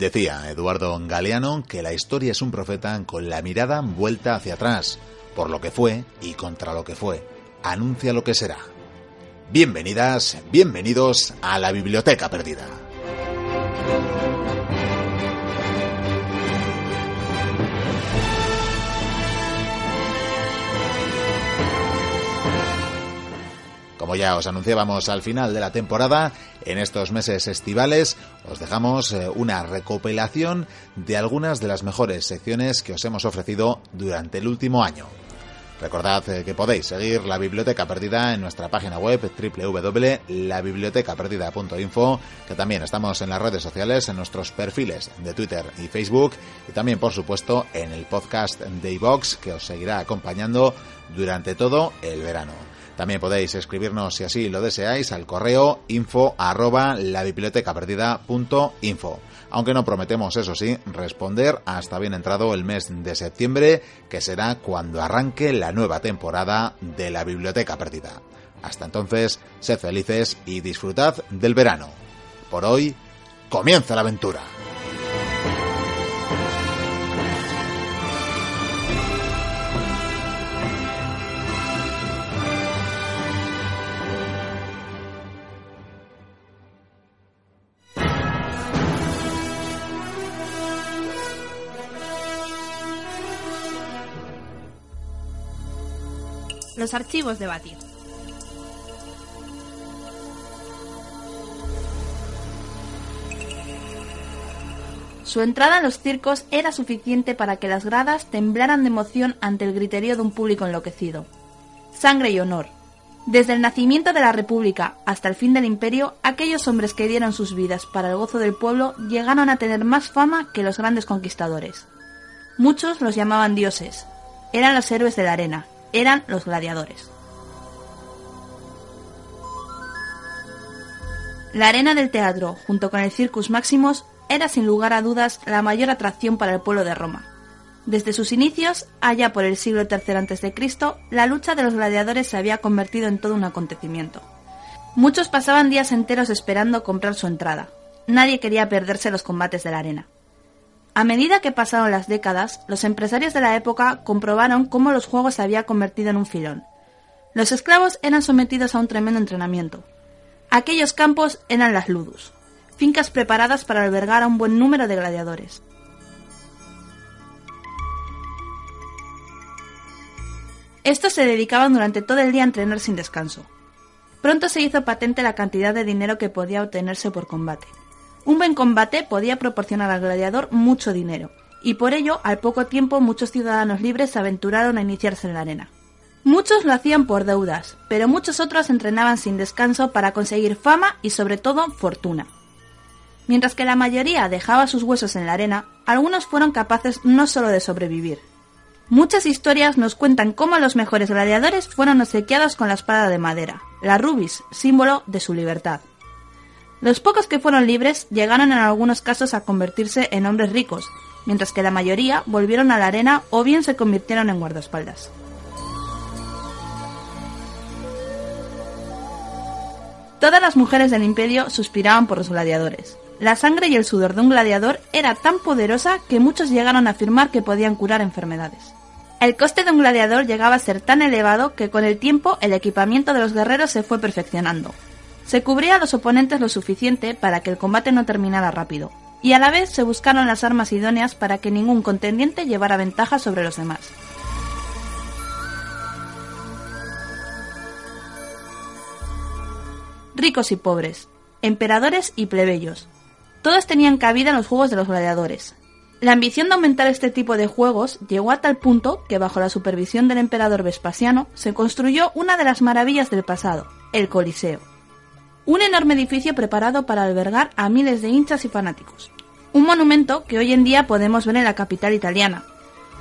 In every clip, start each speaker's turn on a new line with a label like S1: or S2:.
S1: Decía Eduardo Galeano que la historia es un profeta con la mirada vuelta hacia atrás, por lo que fue y contra lo que fue. Anuncia lo que será. Bienvenidas, bienvenidos a la Biblioteca Perdida. Como ya os anunciábamos al final de la temporada, en estos meses estivales os dejamos eh, una recopilación de algunas de las mejores secciones que os hemos ofrecido durante el último año. Recordad eh, que podéis seguir la Biblioteca Perdida en nuestra página web www.labibliotecaperdida.info, que también estamos en las redes sociales, en nuestros perfiles de Twitter y Facebook, y también, por supuesto, en el podcast de que os seguirá acompañando durante todo el verano. También podéis escribirnos, si así lo deseáis, al correo info arroba la Aunque no prometemos, eso sí, responder hasta bien entrado el mes de septiembre, que será cuando arranque la nueva temporada de la Biblioteca Perdida. Hasta entonces, sed felices y disfrutad del verano. Por hoy, comienza la aventura.
S2: Archivos de Batir. Su entrada en los circos era suficiente para que las gradas temblaran de emoción ante el griterío de un público enloquecido. Sangre y honor. Desde el nacimiento de la República hasta el fin del imperio, aquellos hombres que dieron sus vidas para el gozo del pueblo llegaron a tener más fama que los grandes conquistadores. Muchos los llamaban dioses. Eran los héroes de la arena, eran los gladiadores. La arena del teatro, junto con el Circus Maximus, era sin lugar a dudas la mayor atracción para el pueblo de Roma. Desde sus inicios, allá por el siglo III a.C., la lucha de los gladiadores se había convertido en todo un acontecimiento. Muchos pasaban días enteros esperando comprar su entrada. Nadie quería perderse los combates de la arena. A medida que pasaron las décadas, los empresarios de la época comprobaron cómo los juegos se había convertido en un filón. Los esclavos eran sometidos a un tremendo entrenamiento. Aquellos campos eran las ludus, fincas preparadas para albergar a un buen número de gladiadores. Estos se dedicaban durante todo el día a entrenar sin descanso. Pronto se hizo patente la cantidad de dinero que podía obtenerse por combate. Un buen combate podía proporcionar al gladiador mucho dinero, y por ello, al poco tiempo, muchos ciudadanos libres se aventuraron a iniciarse en la arena. Muchos lo hacían por deudas, pero muchos otros entrenaban sin descanso para conseguir fama y sobre todo fortuna. Mientras que la mayoría dejaba sus huesos en la arena, algunos fueron capaces no solo de sobrevivir. Muchas historias nos cuentan cómo los mejores gladiadores fueron obsequiados con la espada de madera, la rubis, símbolo de su libertad. Los pocos que fueron libres llegaron en algunos casos a convertirse en hombres ricos, mientras que la mayoría volvieron a la arena o bien se convirtieron en guardaespaldas. Todas las mujeres del imperio suspiraban por los gladiadores. La sangre y el sudor de un gladiador era tan poderosa que muchos llegaron a afirmar que podían curar enfermedades. El coste de un gladiador llegaba a ser tan elevado que con el tiempo el equipamiento de los guerreros se fue perfeccionando, se cubría a los oponentes lo suficiente para que el combate no terminara rápido, y a la vez se buscaron las armas idóneas para que ningún contendiente llevara ventaja sobre los demás. Ricos y pobres, emperadores y plebeyos, todos tenían cabida en los juegos de los gladiadores. La ambición de aumentar este tipo de juegos llegó a tal punto que bajo la supervisión del emperador Vespasiano se construyó una de las maravillas del pasado, el Coliseo un enorme edificio preparado para albergar a miles de hinchas y fanáticos. Un monumento que hoy en día podemos ver en la capital italiana.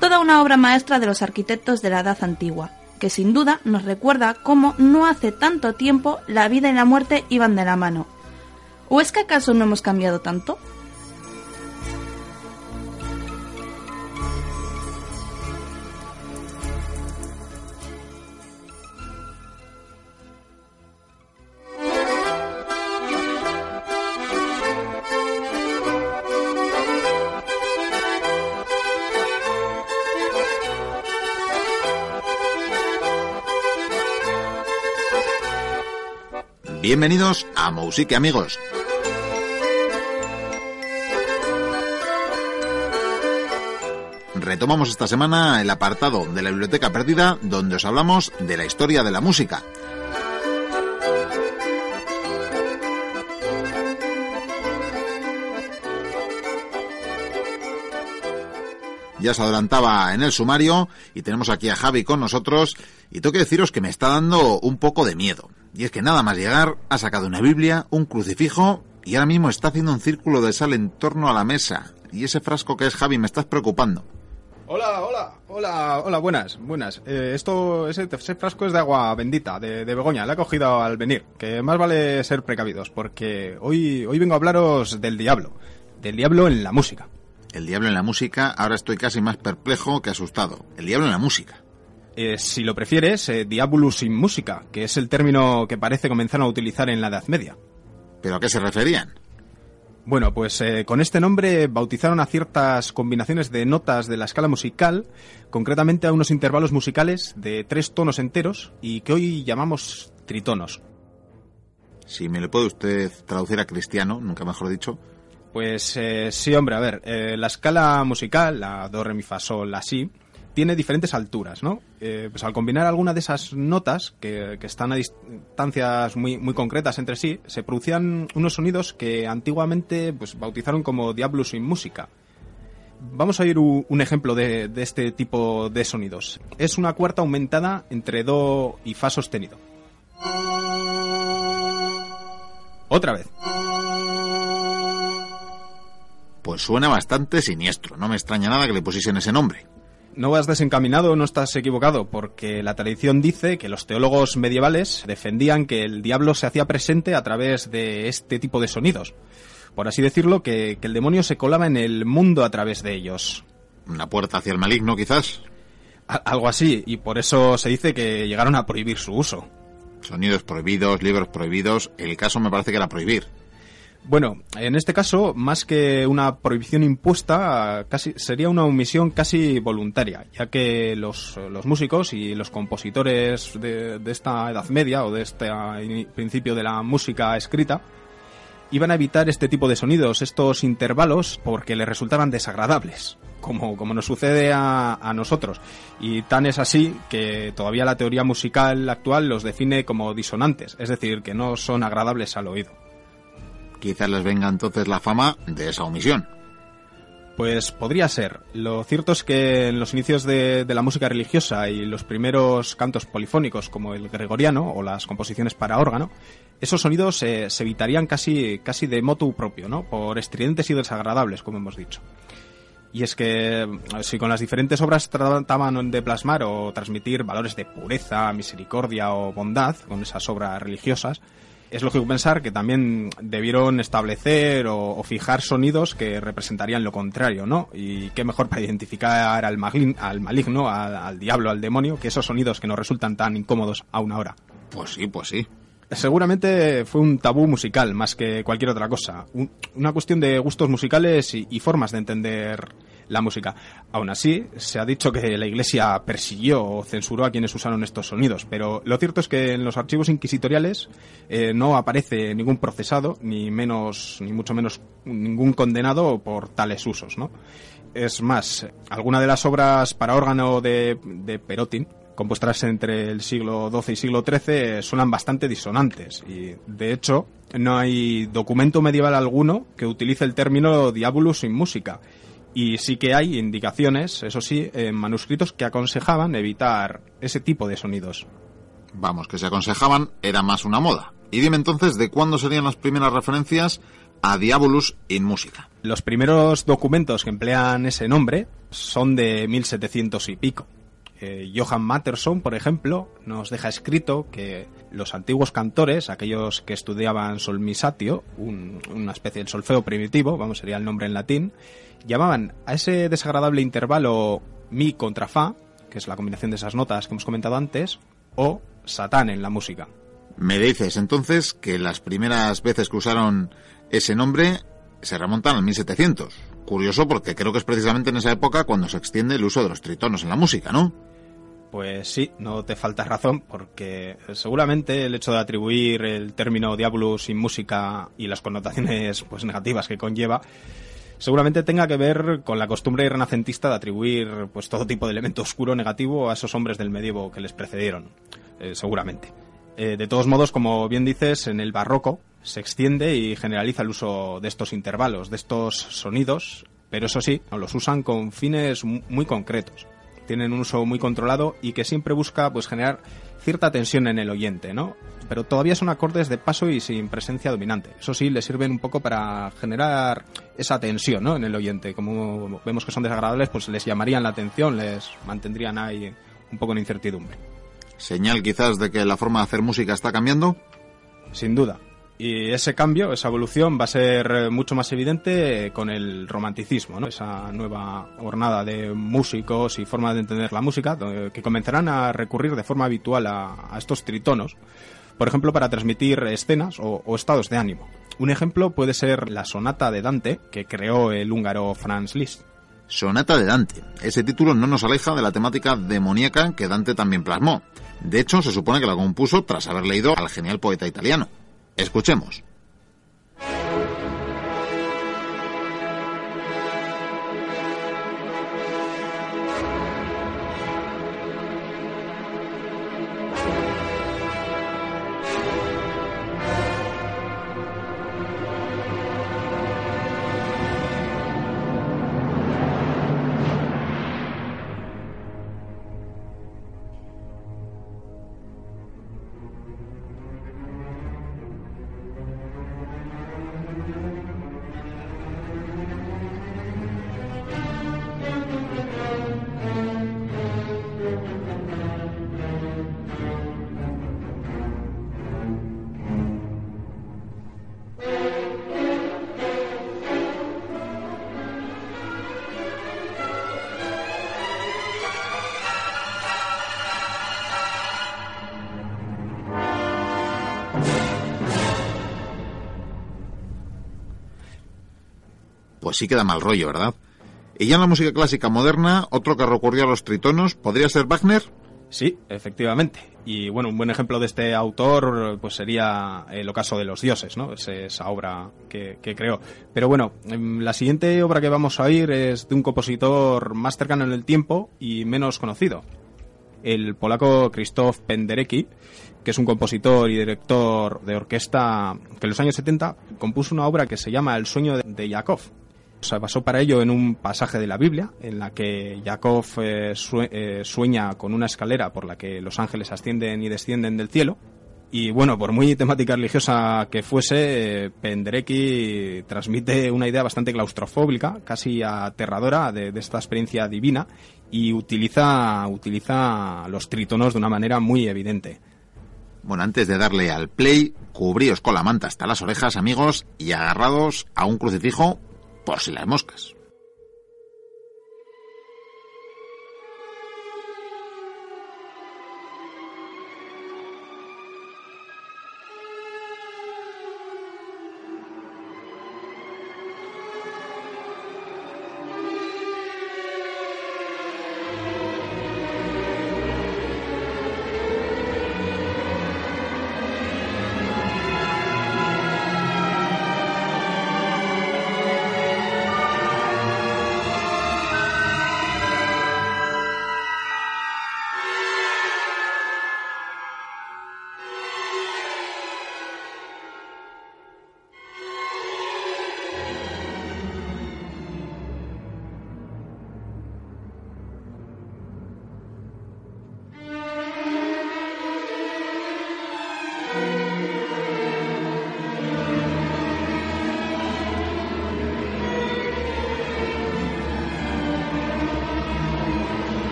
S2: Toda una obra maestra de los arquitectos de la Edad Antigua, que sin duda nos recuerda cómo no hace tanto tiempo la vida y la muerte iban de la mano. ¿O es que acaso no hemos cambiado tanto?
S1: Bienvenidos a Musique amigos. Retomamos esta semana el apartado de la Biblioteca Perdida donde os hablamos de la historia de la música. ya os adelantaba en el sumario y tenemos aquí a Javi con nosotros y tengo que deciros que me está dando un poco de miedo. Y es que nada más llegar ha sacado una Biblia, un crucifijo y ahora mismo está haciendo un círculo de sal en torno a la mesa. Y ese frasco que es Javi me estás preocupando.
S3: Hola, hola, hola, hola, buenas, buenas. Eh, esto, ese, frasco es de agua bendita, de, de, Begoña, la he cogido al venir. Que más vale ser precavidos, porque hoy, hoy vengo a hablaros del diablo, del diablo en la música.
S1: El diablo en la música, ahora estoy casi más perplejo que asustado. El diablo en la música.
S3: Eh, si lo prefieres, eh, Diabolus sin música, que es el término que parece comenzaron a utilizar en la Edad Media.
S1: ¿Pero a qué se referían?
S3: Bueno, pues eh, con este nombre bautizaron a ciertas combinaciones de notas de la escala musical, concretamente a unos intervalos musicales de tres tonos enteros y que hoy llamamos tritonos.
S1: Si me lo puede usted traducir a cristiano, nunca mejor dicho.
S3: Pues sí, hombre, a ver, la escala musical, la do, re, mi, fa, sol, la, si, tiene diferentes alturas, ¿no? Eh, pues al combinar alguna de esas notas, que, están a distancias muy, muy concretas entre sí, se producían unos sonidos que antiguamente pues, bautizaron como diablos sin música. Vamos a ir un ejemplo de, de, este tipo de sonidos. Es una cuarta aumentada entre Do y Fa sostenido. Otra vez.
S1: Pues suena bastante siniestro. No me extraña nada que le pusiesen ese nombre
S3: no vas desencaminado, no estás equivocado, porque la tradición dice que los teólogos medievales defendían que el diablo se hacía presente a través de este tipo de sonidos. Por así decirlo, que, el demonio se colaba en el mundo a través de ellos.
S1: ¿Una puerta hacia el maligno, quizás?
S3: algo así, y por eso se dice que llegaron a prohibir su uso.
S1: Sonidos prohibidos, libros prohibidos, el caso me parece que era prohibir.
S3: Bueno, en este caso, más que una prohibición impuesta, casi sería una omisión casi voluntaria, ya que los, músicos y los compositores de, esta Edad Media o de este principio de la música escrita iban a evitar este tipo de sonidos, estos intervalos, porque les resultaban desagradables, como, como nos sucede a, a nosotros. Y tan es así que todavía la teoría musical actual los define como disonantes, es decir, que no son agradables al oído.
S1: Quizás les venga entonces la fama de esa omisión.
S3: Pues podría ser. Lo cierto es que en los inicios de, la música religiosa y los primeros cantos polifónicos como el gregoriano o las composiciones para órgano, esos sonidos se evitarían casi, casi de motu propio, ¿no? Por estridentes y desagradables, como hemos dicho. Y es que si con las diferentes obras trataban de plasmar o transmitir valores de pureza, misericordia o bondad, con esas obras religiosas, es lógico pensar que también debieron establecer o, fijar sonidos que representarían lo contrario, ¿no? Y qué mejor para identificar al, al maligno, al, diablo, al demonio, que esos sonidos que nos resultan tan incómodos a una hora.
S1: Pues sí, pues sí.
S3: Seguramente fue un tabú musical más que cualquier otra cosa. una cuestión de gustos musicales y formas de entender la música. Aún así, se ha dicho que la Iglesia persiguió o censuró a quienes usaron estos sonidos, pero lo cierto es que en los archivos inquisitoriales eh, no aparece ningún procesado, ni menos, ni mucho menos ningún condenado por tales usos, ¿no? Es más, alguna de las obras para órgano de, de Perotin, compuestas entre el siglo XII y siglo XIII, suenan bastante disonantes y, de hecho, no hay documento medieval alguno que utilice el término diabolus sin música y sí que hay indicaciones, eso sí, en manuscritos que aconsejaban evitar ese tipo de sonidos.
S1: Vamos, que se aconsejaban era más una moda. Y dime entonces de cuándo serían las primeras referencias a Diabolus in Música.
S3: Los primeros documentos que emplean ese nombre son de 1700 y pico. Eh, Johann Matterson, por ejemplo, nos deja escrito que los antiguos cantores, aquellos que estudiaban solmisatio, una especie de solfeo primitivo, vamos, sería el nombre en latín, llamaban a ese desagradable intervalo mi contra fa, que es la combinación de esas notas que hemos comentado antes, o satán en la música.
S1: Me dices entonces que las primeras veces que usaron ese nombre se remontan al 1700. Curioso porque creo que es precisamente en esa época cuando se extiende el uso de los tritonos en la música, ¿no?
S3: Pues sí, no te falta razón, porque seguramente el hecho de atribuir el término diablo sin música y las connotaciones pues negativas que conlleva, seguramente tenga que ver con la costumbre renacentista de atribuir pues todo tipo de elemento oscuro negativo a esos hombres del medievo que les precedieron, eh, seguramente. Eh, de todos modos, como bien dices, en el barroco se extiende y generaliza el uso de estos intervalos, de estos sonidos, pero eso sí, los usan con fines muy concretos tienen un uso muy controlado y que siempre busca pues generar cierta tensión en el oyente, ¿no? Pero todavía son acordes de paso y sin presencia dominante. Eso sí, le sirven un poco para generar esa tensión, ¿no? En el oyente. Como vemos que son desagradables, pues les llamarían la atención, les mantendrían ahí un poco en incertidumbre.
S1: ¿Señal quizás de que la forma de hacer música está cambiando?
S3: Sin duda. Y ese cambio, esa evolución va a ser eh, mucho más evidente con el romanticismo, ¿no? esa nueva hornada de músicos y formas de entender la música que comenzarán a recurrir de forma habitual a, estos tritonos, por ejemplo, para transmitir escenas o, estados de ánimo. Un ejemplo puede ser la sonata de Dante que creó el húngaro Franz Liszt.
S1: Sonata de Dante. Ese título no nos aleja de la temática demoníaca que Dante también plasmó. De hecho, se supone que la compuso tras haber leído al genial poeta italiano. Escuchemos. Sí queda mal rollo, ¿verdad? Y ya en la música clásica moderna, otro que recurrió a los tritonos, ¿podría ser Wagner?
S3: Sí, efectivamente. Y bueno, un buen ejemplo de este autor pues sería El ocaso de los dioses, ¿no? Es esa obra que, que, creó. Pero bueno, em, la siguiente obra que vamos a oír es de un compositor más cercano en el tiempo y menos conocido. El polaco Krzysztof Penderecki, que es un compositor y director de orquesta que en los años 70 compuso una obra que se llama El sueño de Yakov, se basó para ello en un pasaje de la Biblia, en la que Jacob eh, eh, sueña con una escalera por la que los ángeles ascienden y descienden del cielo. Y bueno, por muy temática religiosa que fuese, Penderecki transmite una idea bastante claustrofóbica, casi aterradora de, esta experiencia divina y utiliza, utiliza los trítonos de una manera muy evidente.
S1: Bueno, antes de darle al play, cubríos con la manta hasta las orejas, amigos, y agarrados a un crucifijo por si las moscas.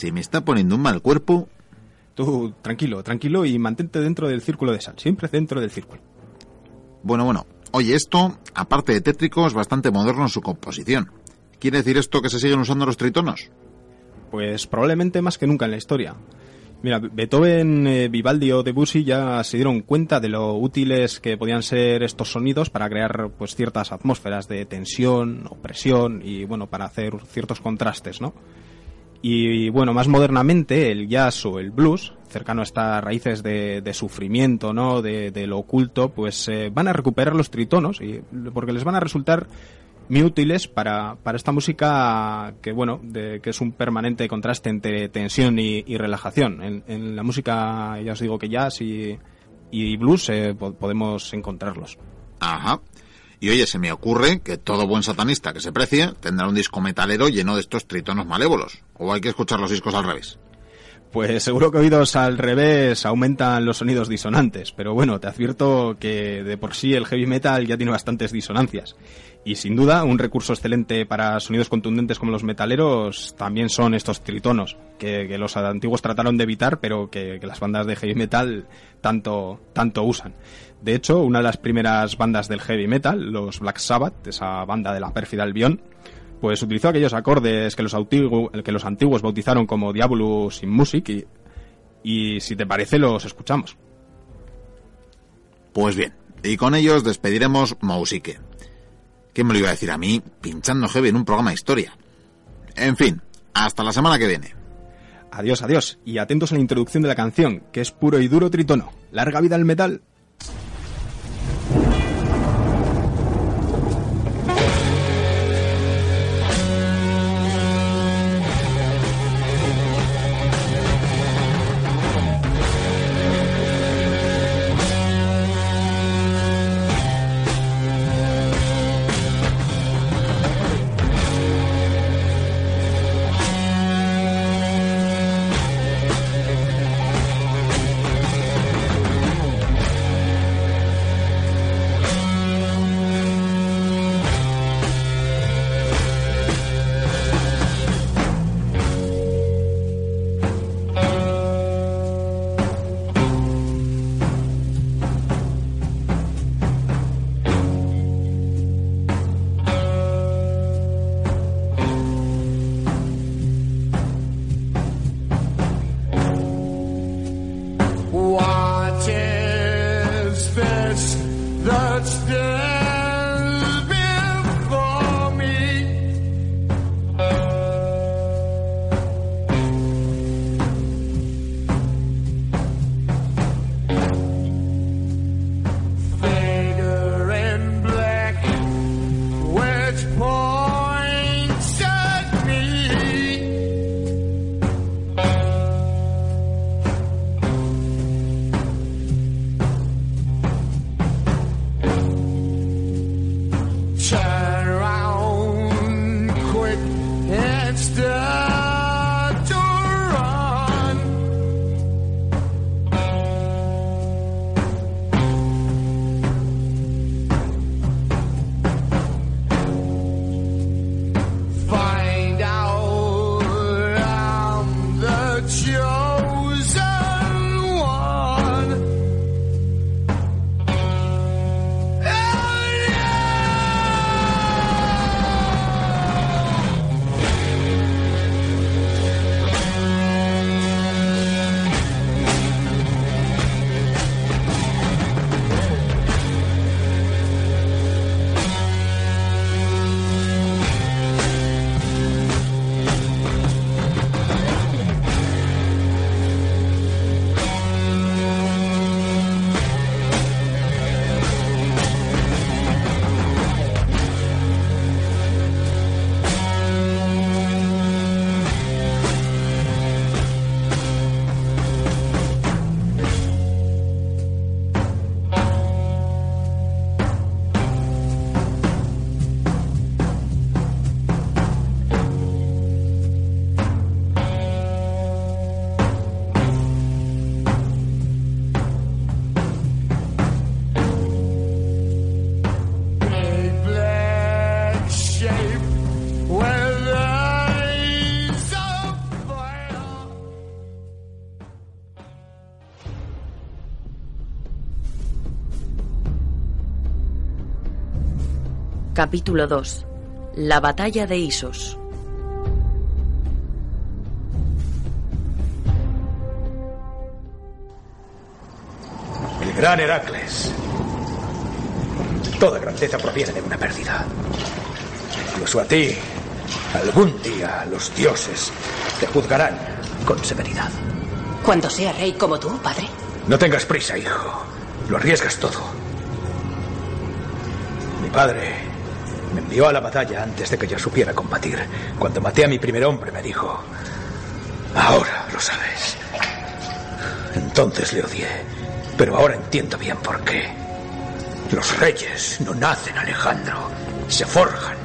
S1: Se me está poniendo un mal cuerpo.
S3: Tú, tranquilo, tranquilo y mantente dentro del círculo de sal, siempre dentro del círculo.
S1: Bueno, bueno. Oye, esto, aparte de tétrico, es bastante moderno en su composición. ¿Quiere decir esto que se siguen usando los tritonos?
S3: Pues probablemente más que nunca en la historia. Mira, Beethoven, eh, Vivaldi o Debussy ya se dieron cuenta de lo útiles que podían ser estos sonidos para crear pues ciertas atmósferas de tensión, opresión y bueno, para hacer ciertos contrastes, ¿no? Y bueno, más modernamente el jazz o el blues, cercano a estas raíces de, sufrimiento, ¿no? De, lo oculto, pues eh, van a recuperar los tritonos y, porque les van a resultar muy útiles para, para esta música que, bueno, de, que es un permanente contraste entre tensión y, relajación. En, en, la música, ya os digo que jazz y, y blues eh, podemos encontrarlos.
S1: Ajá. Y oye, se me ocurre que todo buen satanista que se precie tendrá un disco metalero lleno de estos tritonos malévolos. O hay que escuchar los discos al revés.
S3: Pues seguro que oídos al revés aumentan los sonidos disonantes, pero bueno, te advierto que de por sí el heavy metal ya tiene bastantes disonancias. Y sin duda, un recurso excelente para sonidos contundentes como los metaleros también son estos tritonos, que, los antiguos trataron de evitar, pero que, las bandas de heavy metal tanto, tanto usan. De hecho, una de las primeras bandas del heavy metal, los Black Sabbath, esa banda de la pérfida Albion, pues utilizó aquellos acordes que los, que los antiguos bautizaron como Diabolus in Music y, si te parece los escuchamos.
S1: Pues bien, y con ellos despediremos Mausique. ¿Qué me lo iba a decir a mí pinchando heavy en un programa de historia? En fin, hasta la semana que viene.
S3: Adiós, adiós, y atentos a la introducción de la canción, que es puro y duro tritono. Larga vida al metal.
S4: Capítulo 2. La batalla de Isos.
S5: El gran Heracles. Toda grandeza proviene de una pérdida. Incluso a ti, algún día los dioses te juzgarán con severidad.
S6: Cuando sea rey como tú, padre.
S5: No tengas prisa, hijo. Lo arriesgas todo. Mi padre me envió a la batalla antes de que yo supiera combatir. Cuando maté a mi primer hombre me dijo, ahora lo sabes. Entonces le odié, pero ahora entiendo bien por qué. Los reyes no nacen, Alejandro. Se forjan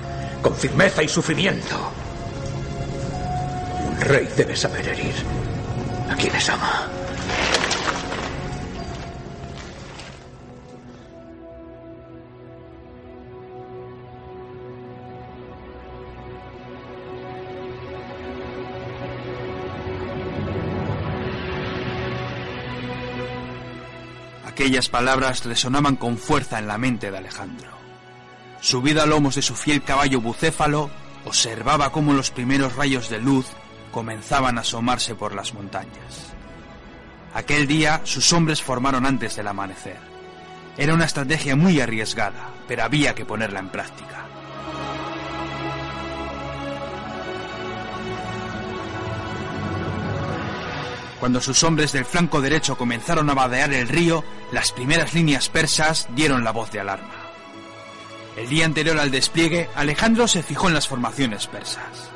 S5: con firmeza y sufrimiento. Un rey debe saber herir a quienes ama.
S7: Aquellas palabras resonaban con fuerza en la mente de Alejandro. Subido a lomos de su fiel caballo bucéfalo, observaba cómo los primeros rayos de luz comenzaban a asomarse por las montañas. Aquel día sus hombres formaron antes del amanecer. Era una estrategia muy arriesgada, pero había que ponerla en práctica. Cuando sus hombres del flanco derecho comenzaron a vadear el río, las primeras líneas persas dieron la voz de alarma. El día anterior al despliegue, Alejandro se fijó en las formaciones persas.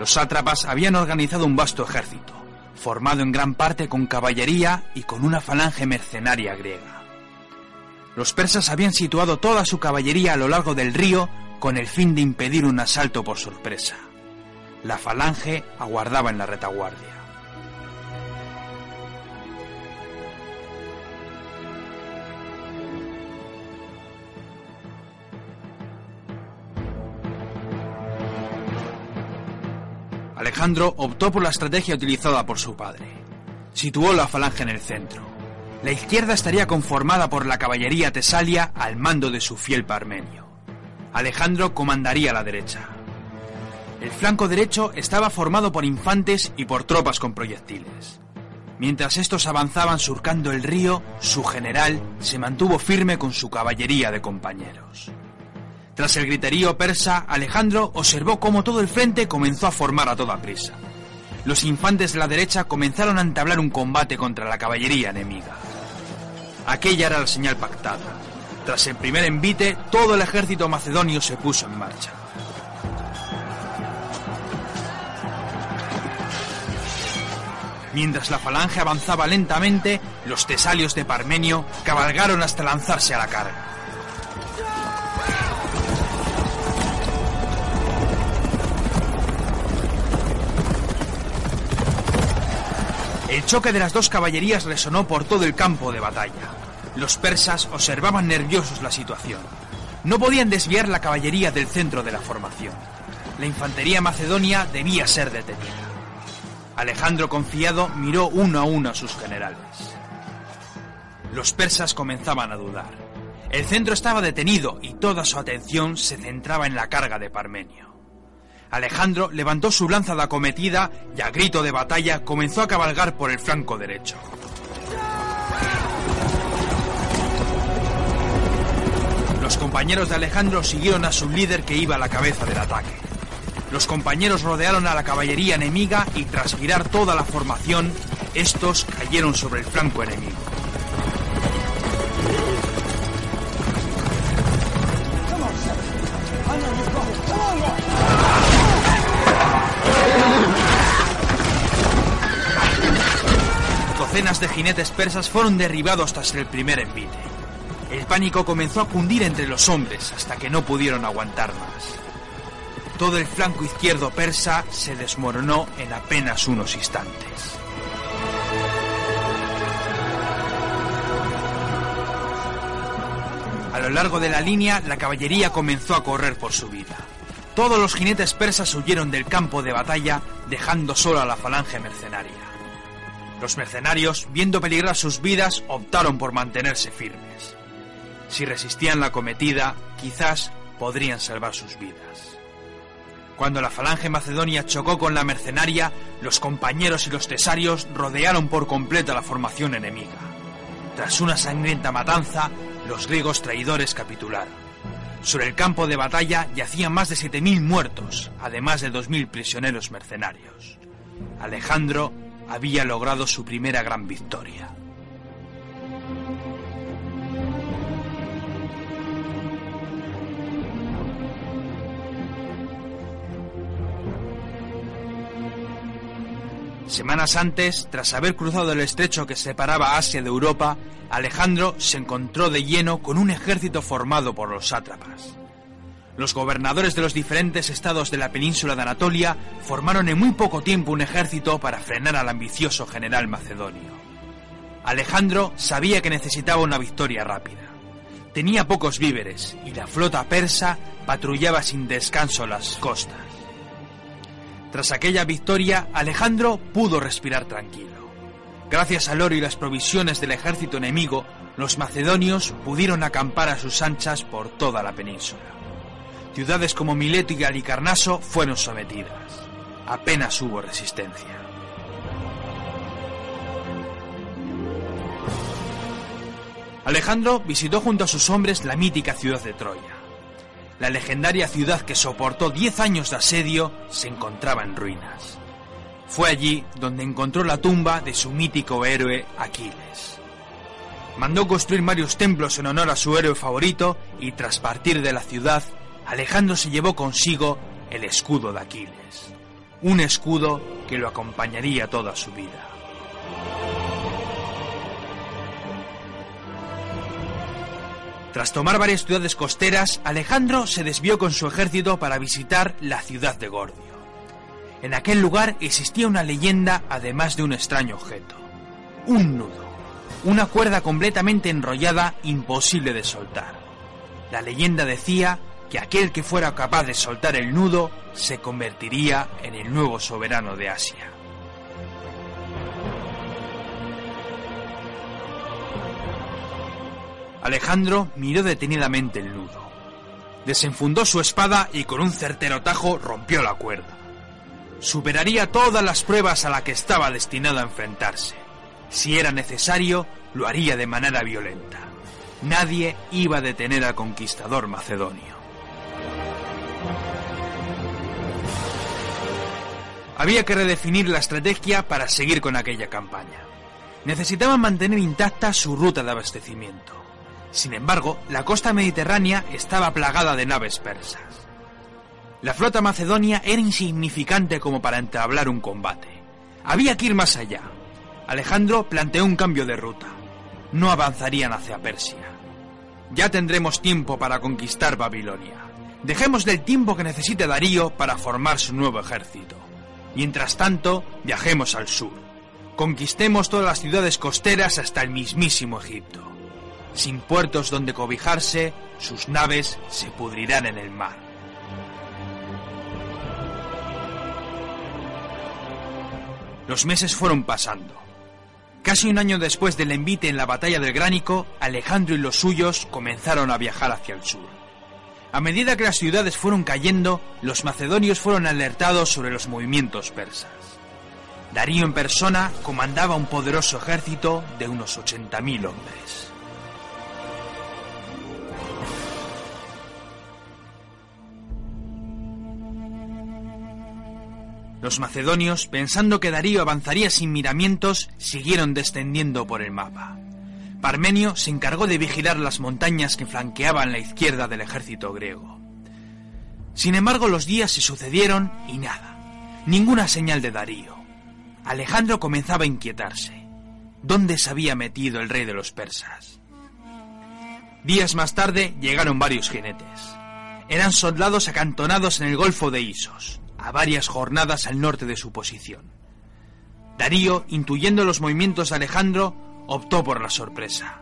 S7: Los sátrapas habían organizado un vasto ejército, formado en gran parte con caballería y con una falange mercenaria griega. Los persas habían situado toda su caballería a lo largo del río con el fin de impedir un asalto por sorpresa. La falange aguardaba en la retaguardia. Alejandro optó por la estrategia utilizada por su padre. Situó la falange en el centro. La izquierda estaría conformada por la caballería tesalia al mando de su fiel Parmenio. Alejandro comandaría la derecha. El flanco derecho estaba formado por infantes y por tropas con proyectiles. Mientras estos avanzaban surcando el río, su general se mantuvo firme con su caballería de compañeros. Tras el griterío persa, Alejandro observó cómo todo el frente comenzó a formar a toda prisa. Los infantes de la derecha comenzaron a entablar un combate contra la caballería enemiga. Aquella era la señal pactada. Tras el primer envite, todo el ejército macedonio se puso en marcha. Mientras la falange avanzaba lentamente, los tesalios de Parmenio cabalgaron hasta lanzarse a la carga. El choque de las dos caballerías resonó por todo el campo de batalla. Los persas observaban nerviosos la situación. No podían desviar la caballería del centro de la formación. La infantería macedonia debía ser detenida. Alejandro confiado miró uno a uno a sus generales. Los persas comenzaban a dudar. El centro estaba detenido y toda su atención se centraba en la carga de Parmenio. Alejandro levantó su lanza de acometida y a grito de batalla comenzó a cabalgar por el flanco derecho. Los compañeros de Alejandro siguieron a su líder que iba a la cabeza del ataque. Los compañeros rodearon a la caballería enemiga y tras girar toda la formación, estos cayeron sobre el flanco enemigo. Docenas de jinetes persas fueron derribados tras el primer envite. El pánico comenzó a cundir entre los hombres hasta que no pudieron aguantar más. Todo el flanco izquierdo persa se desmoronó en apenas unos instantes. A lo largo de la línea, la caballería comenzó a correr por su vida. Todos los jinetes persas huyeron del campo de batalla, dejando solo a la falange mercenaria. Los mercenarios, viendo peligrar sus vidas, optaron por mantenerse firmes. Si resistían la cometida, quizás podrían salvar sus vidas. Cuando la falange macedonia chocó con la mercenaria, los compañeros y los tesarios rodearon por completo la formación enemiga. Tras una sangrienta matanza, los griegos traidores capitularon. Sobre el campo de batalla yacían más de 7.000 muertos, además de 2.000 prisioneros mercenarios. Alejandro había logrado su primera gran victoria. Semanas antes, tras haber cruzado el estrecho que separaba Asia de Europa, Alejandro se encontró de lleno con un ejército formado por los sátrapas. Los gobernadores de los diferentes estados de la península de Anatolia formaron en muy poco tiempo un ejército para frenar al ambicioso general macedonio. Alejandro sabía que necesitaba una victoria rápida. Tenía pocos víveres y la flota persa patrullaba sin descanso las costas. Tras aquella victoria, Alejandro pudo respirar tranquilo. Gracias al oro y las provisiones del ejército enemigo, los macedonios pudieron acampar a sus anchas por toda la península. Ciudades como Mileto y Halicarnaso fueron sometidas. Apenas hubo resistencia. Alejandro visitó junto a sus hombres la mítica ciudad de Troya. La legendaria ciudad que soportó 10 años de asedio se encontraba en ruinas. Fue allí donde encontró la tumba de su mítico héroe Aquiles. Mandó construir varios templos en honor a su héroe favorito y tras partir de la ciudad, Alejandro se llevó consigo el escudo de Aquiles, un escudo que lo acompañaría toda su vida. Tras tomar varias ciudades costeras, Alejandro se desvió con su ejército para visitar la ciudad de Gordio. En aquel lugar existía una leyenda además de un extraño objeto. Un nudo. Una cuerda completamente enrollada imposible de soltar. La leyenda decía que aquel que fuera capaz de soltar el nudo se convertiría en el nuevo soberano de Asia. Alejandro miró detenidamente el nudo. Desenfundó su espada y con un certero tajo rompió la cuerda. Superaría todas las pruebas a las que estaba destinado a enfrentarse. Si era necesario, lo haría de manera violenta. Nadie iba a detener al conquistador macedonio. Había que redefinir la estrategia para seguir con aquella campaña. Necesitaban mantener intacta su ruta de abastecimiento. Sin embargo, la costa mediterránea estaba plagada de naves persas. La flota macedonia era insignificante como para entablar un combate. Había que ir más allá. Alejandro planteó un cambio de ruta. No avanzarían hacia Persia. Ya tendremos tiempo para conquistar Babilonia. Dejemos del tiempo que necesite Darío para formar su nuevo ejército. Mientras tanto, viajemos al sur. Conquistemos todas las ciudades costeras hasta el mismísimo Egipto. Sin puertos donde cobijarse, sus naves se pudrirán en el mar. Los meses fueron pasando. Casi un año después del envite en la batalla del Gránico, Alejandro y los suyos comenzaron a viajar hacia el sur. A medida que las ciudades fueron cayendo, los macedonios fueron alertados sobre los movimientos persas. Darío en persona comandaba un poderoso ejército de unos 80.000 hombres. Los macedonios, pensando que Darío avanzaría sin miramientos, siguieron descendiendo por el mapa. Parmenio se encargó de vigilar las montañas que flanqueaban la izquierda del ejército griego. Sin embargo, los días se sucedieron y nada, ninguna señal de Darío. Alejandro comenzaba a inquietarse. ¿Dónde se había metido el rey de los persas? Días más tarde llegaron varios jinetes. Eran soldados acantonados en el Golfo de Isos a varias jornadas al norte de su posición. Darío, intuyendo los movimientos de Alejandro, optó por la sorpresa.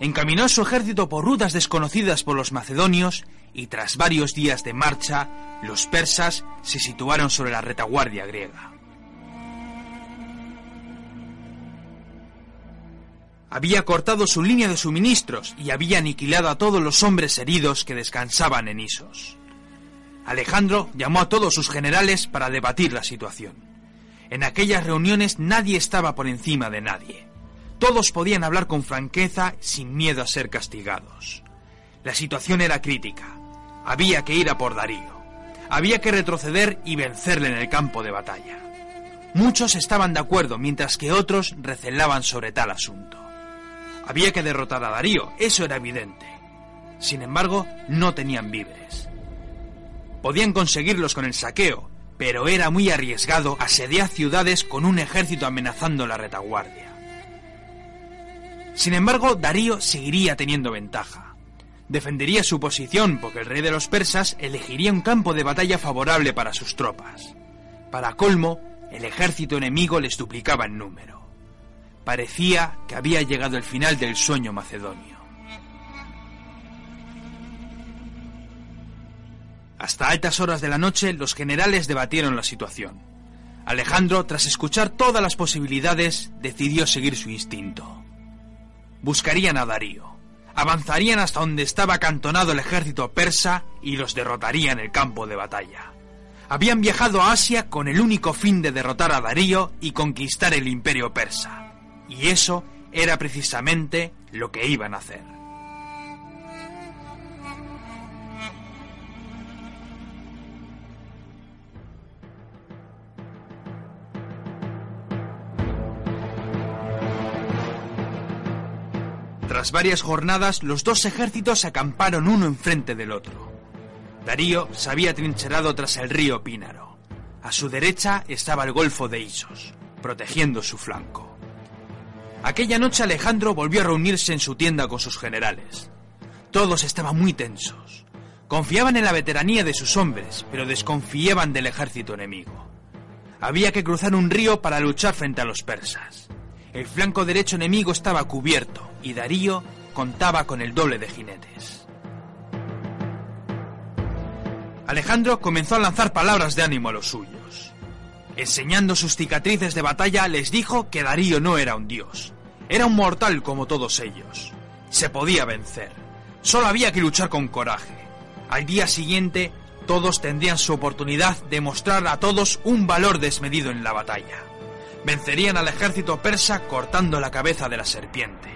S7: Encaminó su ejército por rutas desconocidas por los macedonios y tras varios días de marcha, los persas se situaron sobre la retaguardia griega. Había cortado su línea de suministros y había aniquilado a todos los hombres heridos que descansaban en Isos. Alejandro llamó a todos sus generales para debatir la situación. En aquellas reuniones nadie estaba por encima de nadie. Todos podían hablar con franqueza sin miedo a ser castigados. La situación era crítica. Había que ir a por Darío. Había que retroceder y vencerle en el campo de batalla. Muchos estaban de acuerdo, mientras que otros recelaban sobre tal asunto. Había que derrotar a Darío, eso era evidente. Sin embargo, no tenían víveres. Podían conseguirlos con el saqueo, pero era muy arriesgado asediar ciudades con un ejército amenazando la retaguardia. Sin embargo, Darío seguiría teniendo ventaja. Defendería su posición porque el rey de los persas elegiría un campo de batalla favorable para sus tropas. Para colmo, el ejército enemigo les duplicaba en número. Parecía que había llegado el final del sueño macedonio. Hasta altas horas de la noche los generales debatieron la situación. Alejandro, tras escuchar todas las posibilidades, decidió seguir su instinto. Buscarían a Darío, avanzarían hasta donde estaba acantonado el ejército persa y los derrotarían en el campo de batalla. Habían viajado a Asia con el único fin de derrotar a Darío y conquistar el imperio persa. Y eso era precisamente lo que iban a hacer. Tras varias jornadas, los dos ejércitos acamparon uno enfrente del otro. Darío se había trincherado tras el río Pínaro. A su derecha estaba el golfo de Isos, protegiendo su flanco. Aquella noche Alejandro volvió a reunirse en su tienda con sus generales. Todos estaban muy tensos. Confiaban en la veteranía de sus hombres, pero desconfiaban del ejército enemigo. Había que cruzar un río para luchar frente a los persas. El flanco derecho enemigo estaba cubierto y Darío contaba con el doble de jinetes. Alejandro comenzó a lanzar palabras de ánimo a los suyos. Enseñando sus cicatrices de batalla les dijo que Darío no era un dios, era un mortal como todos ellos. Se podía vencer, solo había que luchar con coraje. Al día siguiente todos tendrían su oportunidad de mostrar a todos un valor desmedido en la batalla vencerían al ejército persa cortando la cabeza de la serpiente.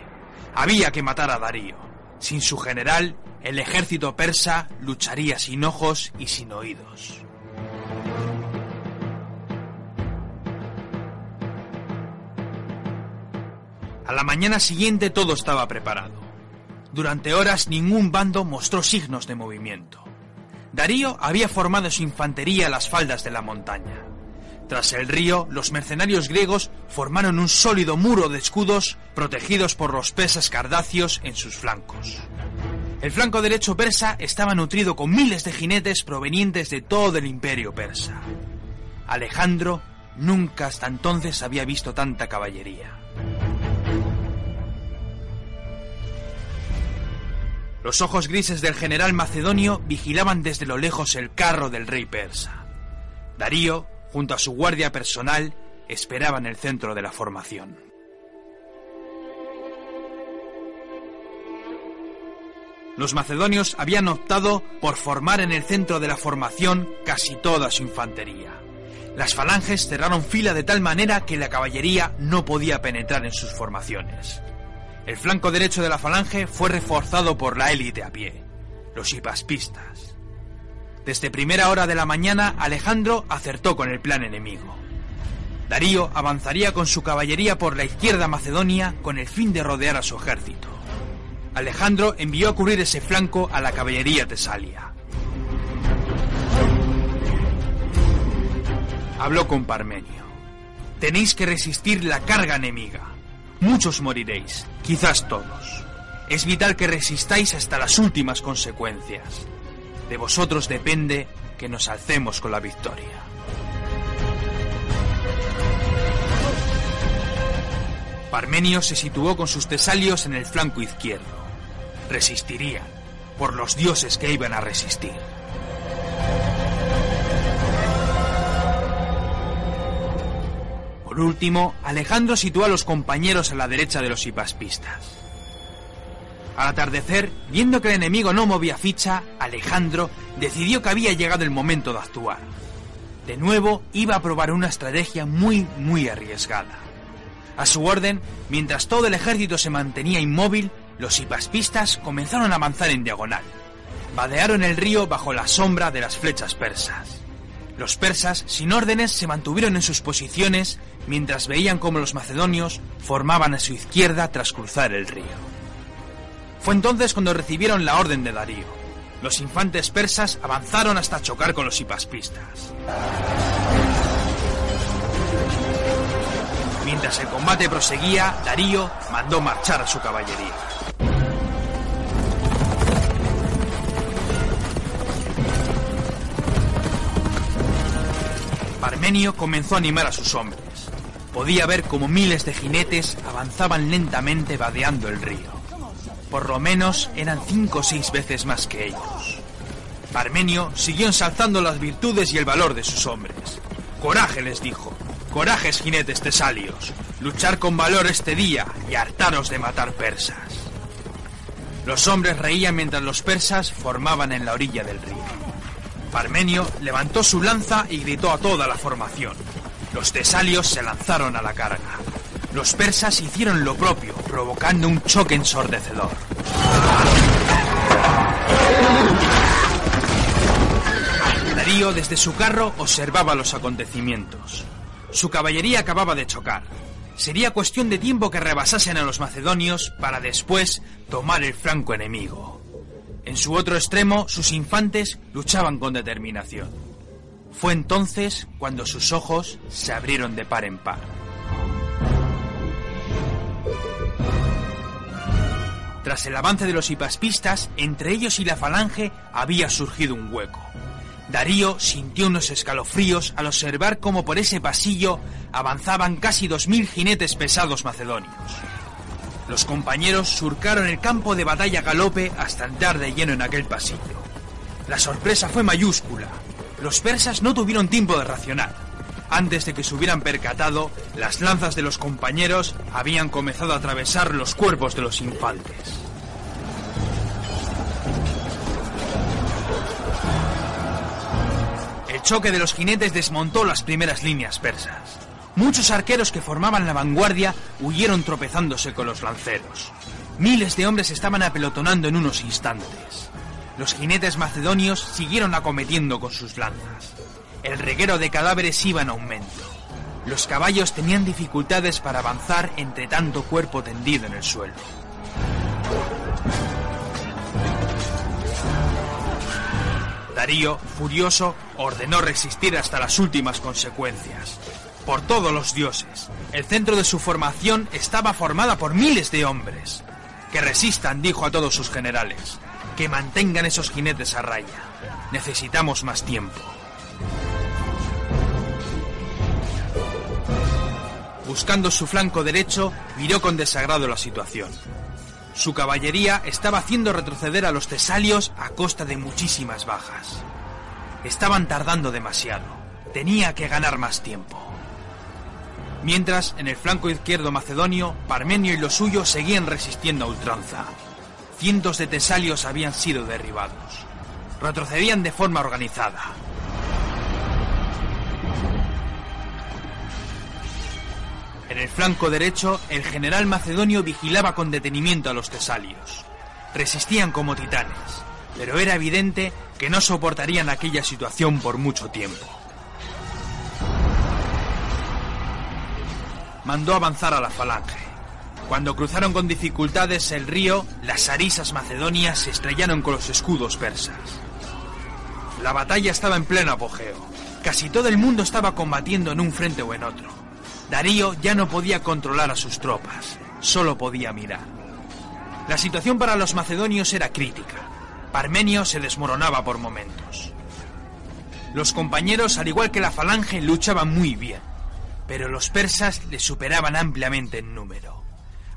S7: Había que matar a Darío. Sin su general, el ejército persa lucharía sin ojos y sin oídos. A la mañana siguiente todo estaba preparado. Durante horas ningún bando mostró signos de movimiento. Darío había formado su infantería a las faldas de la montaña. Tras el río, los mercenarios griegos formaron un sólido muro de escudos protegidos por los persas cardacios en sus flancos. El flanco derecho persa estaba nutrido con miles de jinetes provenientes de todo el imperio persa. Alejandro nunca hasta entonces había visto tanta caballería. Los ojos grises del general macedonio vigilaban desde lo lejos el carro del rey persa. Darío junto a su guardia personal, esperaba en el centro de la formación. Los macedonios habían optado por formar en el centro de la formación casi toda su infantería. Las falanges cerraron fila de tal manera que la caballería no podía penetrar en sus formaciones. El flanco derecho de la falange fue reforzado por la élite a pie, los hipaspistas. Desde primera hora de la mañana, Alejandro acertó con el plan enemigo. Darío avanzaría con su caballería por la izquierda Macedonia con el fin de rodear a su ejército. Alejandro envió a cubrir ese flanco a la caballería tesalia. Habló con Parmenio. Tenéis que resistir la carga enemiga. Muchos moriréis, quizás todos. Es vital que resistáis hasta las últimas consecuencias. De vosotros depende que nos alcemos con la victoria. Parmenio se situó con sus tesalios en el flanco izquierdo. Resistirían, por los dioses que iban a resistir. Por último, Alejandro situó a los compañeros a la derecha de los hipaspistas. Al atardecer, viendo que el enemigo no movía ficha, Alejandro decidió que había llegado el momento de actuar. De nuevo, iba a probar una estrategia muy, muy arriesgada. A su orden, mientras todo el ejército se mantenía inmóvil, los hipaspistas comenzaron a avanzar en diagonal. Vadearon el río bajo la sombra de las flechas persas. Los persas, sin órdenes, se mantuvieron en sus posiciones mientras veían cómo los macedonios formaban a su izquierda tras cruzar el río. Fue entonces cuando recibieron la orden de Darío. Los infantes persas avanzaron hasta chocar con los hipaspistas. Mientras el combate proseguía, Darío mandó marchar a su caballería. Parmenio comenzó a animar a sus hombres. Podía ver como miles de jinetes avanzaban lentamente vadeando el río. Por lo menos eran cinco o seis veces más que ellos. Parmenio siguió ensalzando las virtudes y el valor de sus hombres. Coraje, les dijo. Corajes, jinetes tesalios. Luchar con valor este día y hartaros de matar persas. Los hombres reían mientras los persas formaban en la orilla del río. Parmenio levantó su lanza y gritó a toda la formación. Los tesalios se lanzaron a la carga. Los persas hicieron lo propio, provocando un choque ensordecedor. Darío desde su carro observaba los acontecimientos. Su caballería acababa de chocar. Sería cuestión de tiempo que rebasasen a los macedonios para después tomar el flanco enemigo. En su otro extremo, sus infantes luchaban con determinación. Fue entonces cuando sus ojos se abrieron de par en par. Tras el avance de los hipaspistas, entre ellos y la falange había surgido un hueco. Darío sintió unos escalofríos al observar cómo por ese pasillo avanzaban casi dos mil jinetes pesados macedonios. Los compañeros surcaron el campo de batalla galope hasta entrar de lleno en aquel pasillo. La sorpresa fue mayúscula. Los persas no tuvieron tiempo de racionar. Antes de que se hubieran percatado, las lanzas de los compañeros habían comenzado a atravesar los cuerpos de los infantes. El choque de los jinetes desmontó las primeras líneas persas. Muchos arqueros que formaban la vanguardia huyeron tropezándose con los lanceros. Miles de hombres estaban apelotonando en unos instantes. Los jinetes macedonios siguieron acometiendo con sus lanzas. El reguero de cadáveres iba en aumento. Los caballos tenían dificultades para avanzar entre tanto cuerpo tendido en el suelo. Darío, furioso, ordenó resistir hasta las últimas consecuencias. Por todos los dioses, el centro de su formación estaba formada por miles de hombres. Que resistan, dijo a todos sus generales. Que mantengan esos jinetes a raya. Necesitamos más tiempo. Buscando su flanco derecho, miró con desagrado la situación. Su caballería estaba haciendo retroceder a los tesalios a costa de muchísimas bajas. Estaban tardando demasiado. Tenía que ganar más tiempo. Mientras, en el flanco izquierdo macedonio, Parmenio y los suyos seguían resistiendo a ultranza. Cientos de tesalios habían sido derribados. Retrocedían de forma organizada. En el flanco derecho, el general macedonio vigilaba con detenimiento a los tesalios. Resistían como titanes, pero era evidente que no soportarían aquella situación por mucho tiempo. Mandó avanzar a la falange. Cuando cruzaron con dificultades el río, las arisas macedonias se estrellaron con los escudos persas. La batalla estaba en pleno apogeo. Casi todo el mundo estaba combatiendo en un frente o en otro. Darío ya no podía controlar a sus tropas, solo podía mirar. La situación para los macedonios era crítica. Parmenio se desmoronaba por momentos. Los compañeros, al igual que la falange, luchaban muy bien, pero los persas le superaban ampliamente en número.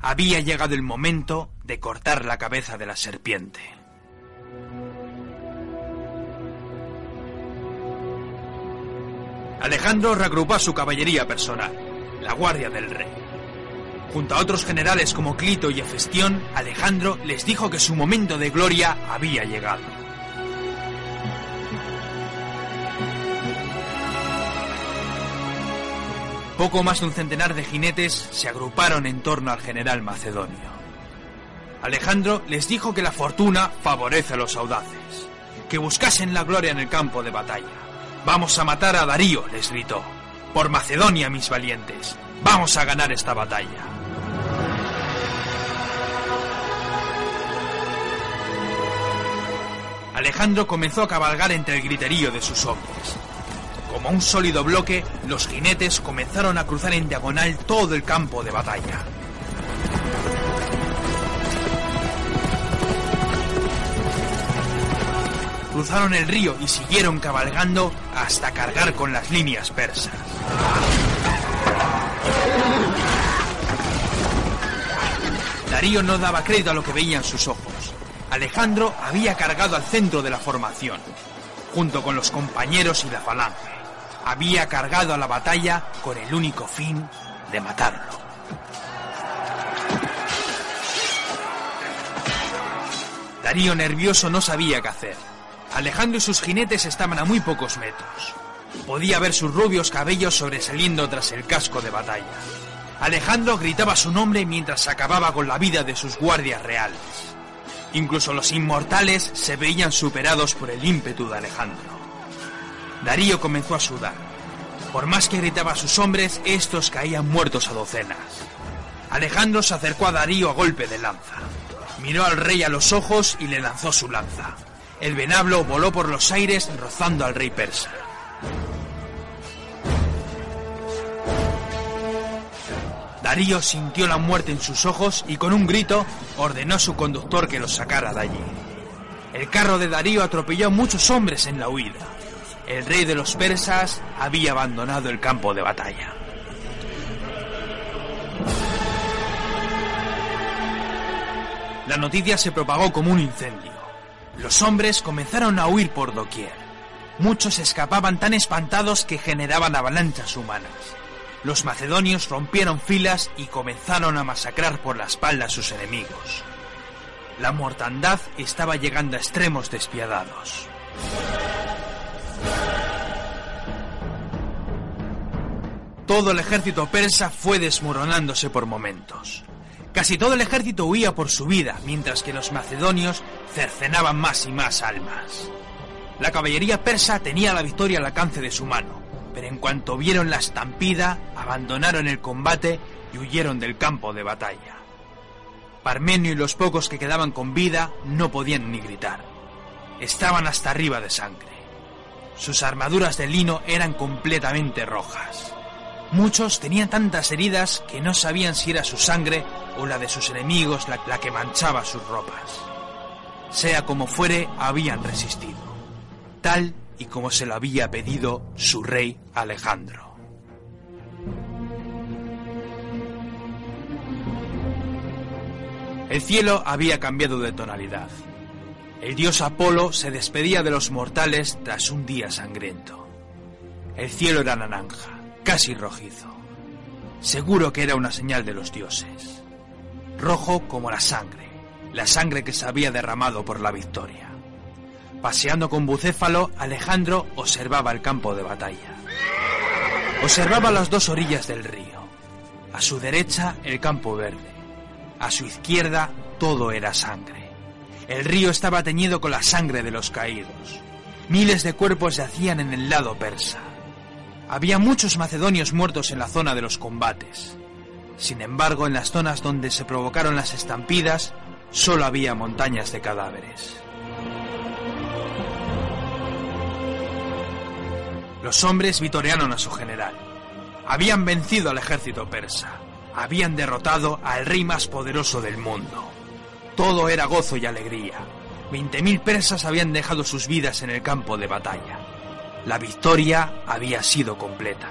S7: Había llegado el momento de cortar la cabeza de la serpiente. Alejandro reagrupó a su caballería personal. La guardia del rey. Junto a otros generales como Clito y Hefestión, Alejandro les dijo que su momento de gloria había llegado. Poco más de un centenar de jinetes se agruparon en torno al general macedonio. Alejandro les dijo que la fortuna favorece a los audaces, que buscasen la gloria en el campo de batalla. Vamos a matar a Darío, les gritó. Por Macedonia, mis valientes. Vamos a ganar esta batalla. Alejandro comenzó a cabalgar entre el griterío de sus hombres. Como un sólido bloque, los jinetes comenzaron a cruzar en diagonal todo el campo de batalla. Cruzaron el río y siguieron cabalgando hasta cargar con las líneas persas. Darío no daba crédito a lo que veían sus ojos. Alejandro había cargado al centro de la formación, junto con los compañeros y la falange. Había cargado a la batalla con el único fin de matarlo. Darío nervioso no sabía qué hacer. Alejandro y sus jinetes estaban a muy pocos metros. Podía ver sus rubios cabellos sobresaliendo tras el casco de batalla. Alejandro gritaba su nombre mientras acababa con la vida de sus guardias reales. Incluso los inmortales se veían superados por el ímpetu de Alejandro. Darío comenzó a sudar. Por más que gritaba a sus hombres, estos caían muertos a docenas. Alejandro se acercó a Darío a golpe de lanza. Miró al rey a los ojos y le lanzó su lanza. El venablo voló por los aires rozando al rey persa. Darío sintió la muerte en sus ojos y con un grito ordenó a su conductor que los sacara de allí. El carro de Darío atropelló a muchos hombres en la huida. El rey de los persas había abandonado el campo de batalla. La noticia se propagó como un incendio. Los hombres comenzaron a huir por doquier. Muchos escapaban tan espantados que generaban avalanchas humanas. Los macedonios rompieron filas y comenzaron a masacrar por la espalda a sus enemigos. La mortandad estaba llegando a extremos despiadados. Todo el ejército persa fue desmoronándose por momentos. Casi todo el ejército huía por su vida, mientras que los macedonios cercenaban más y más almas. La caballería persa tenía la victoria al alcance de su mano, pero en cuanto vieron la estampida, abandonaron el combate y huyeron del campo de batalla. Parmenio y los pocos que quedaban con vida no podían ni gritar. Estaban hasta arriba de sangre. Sus armaduras de lino eran completamente rojas. Muchos tenían tantas heridas que no sabían si era su sangre o la de sus enemigos la, que manchaba sus ropas. Sea como fuere, habían resistido, tal y como se lo había pedido su rey Alejandro. El cielo había cambiado de tonalidad. El dios Apolo se despedía de los mortales tras un día sangriento. El cielo era naranja, casi rojizo. Seguro que era una señal de los dioses. Rojo como la sangre, la sangre que se había derramado por la victoria. Paseando con Bucéfalo, Alejandro observaba el campo de batalla. Observaba las dos orillas del río. A su derecha el campo verde. A su izquierda todo era sangre. El río estaba teñido con la sangre de los caídos. Miles de cuerpos yacían en el lado persa. Había muchos macedonios muertos en la zona de los combates. Sin embargo, en las zonas donde se provocaron las estampidas, solo había montañas de cadáveres. Los hombres vitorearon a su general. Habían vencido al ejército persa. Habían derrotado al rey más poderoso del mundo. Todo era gozo y alegría. Veinte mil persas habían dejado sus vidas en el campo de batalla. La victoria había sido completa.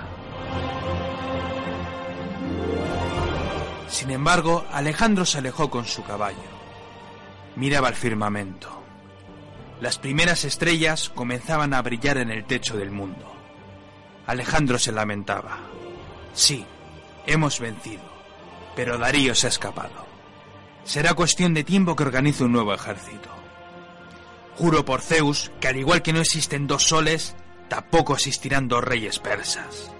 S7: Sin embargo, Alejandro se alejó con su caballo. Miraba el firmamento. Las primeras estrellas comenzaban a brillar en el techo del mundo. Alejandro se lamentaba. Sí, hemos vencido, pero Darío se ha escapado. Será cuestión de tiempo que organice un nuevo ejército. Juro por Zeus que al igual que no existen dos soles, tampoco existirán dos reyes persas.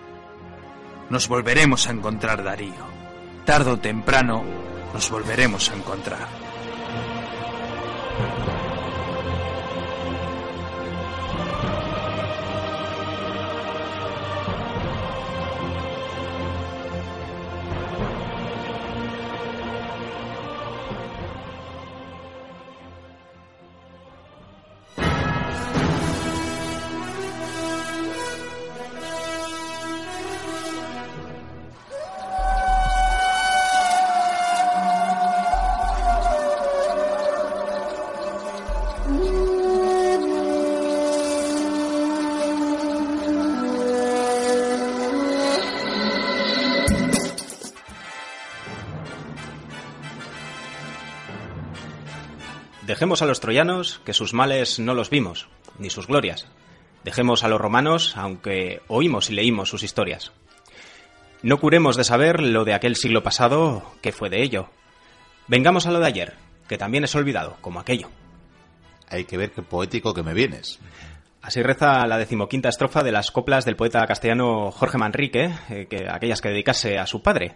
S7: Nos volveremos a encontrar, Darío. Tardo o temprano nos volveremos a encontrar.
S3: Dejemos a los troyanos, que sus males no los vimos, ni sus glorias. Dejemos a los romanos, aunque oímos y leímos sus historias. No curemos de saber lo de aquel siglo pasado, que fue de ello. Vengamos a lo de ayer, que también es olvidado, como aquello.
S1: Hay que ver qué poético que me vienes.
S3: Así reza la decimoquinta estrofa de las coplas del poeta castellano Jorge Manrique, eh, que, aquellas que dedicase a su padre,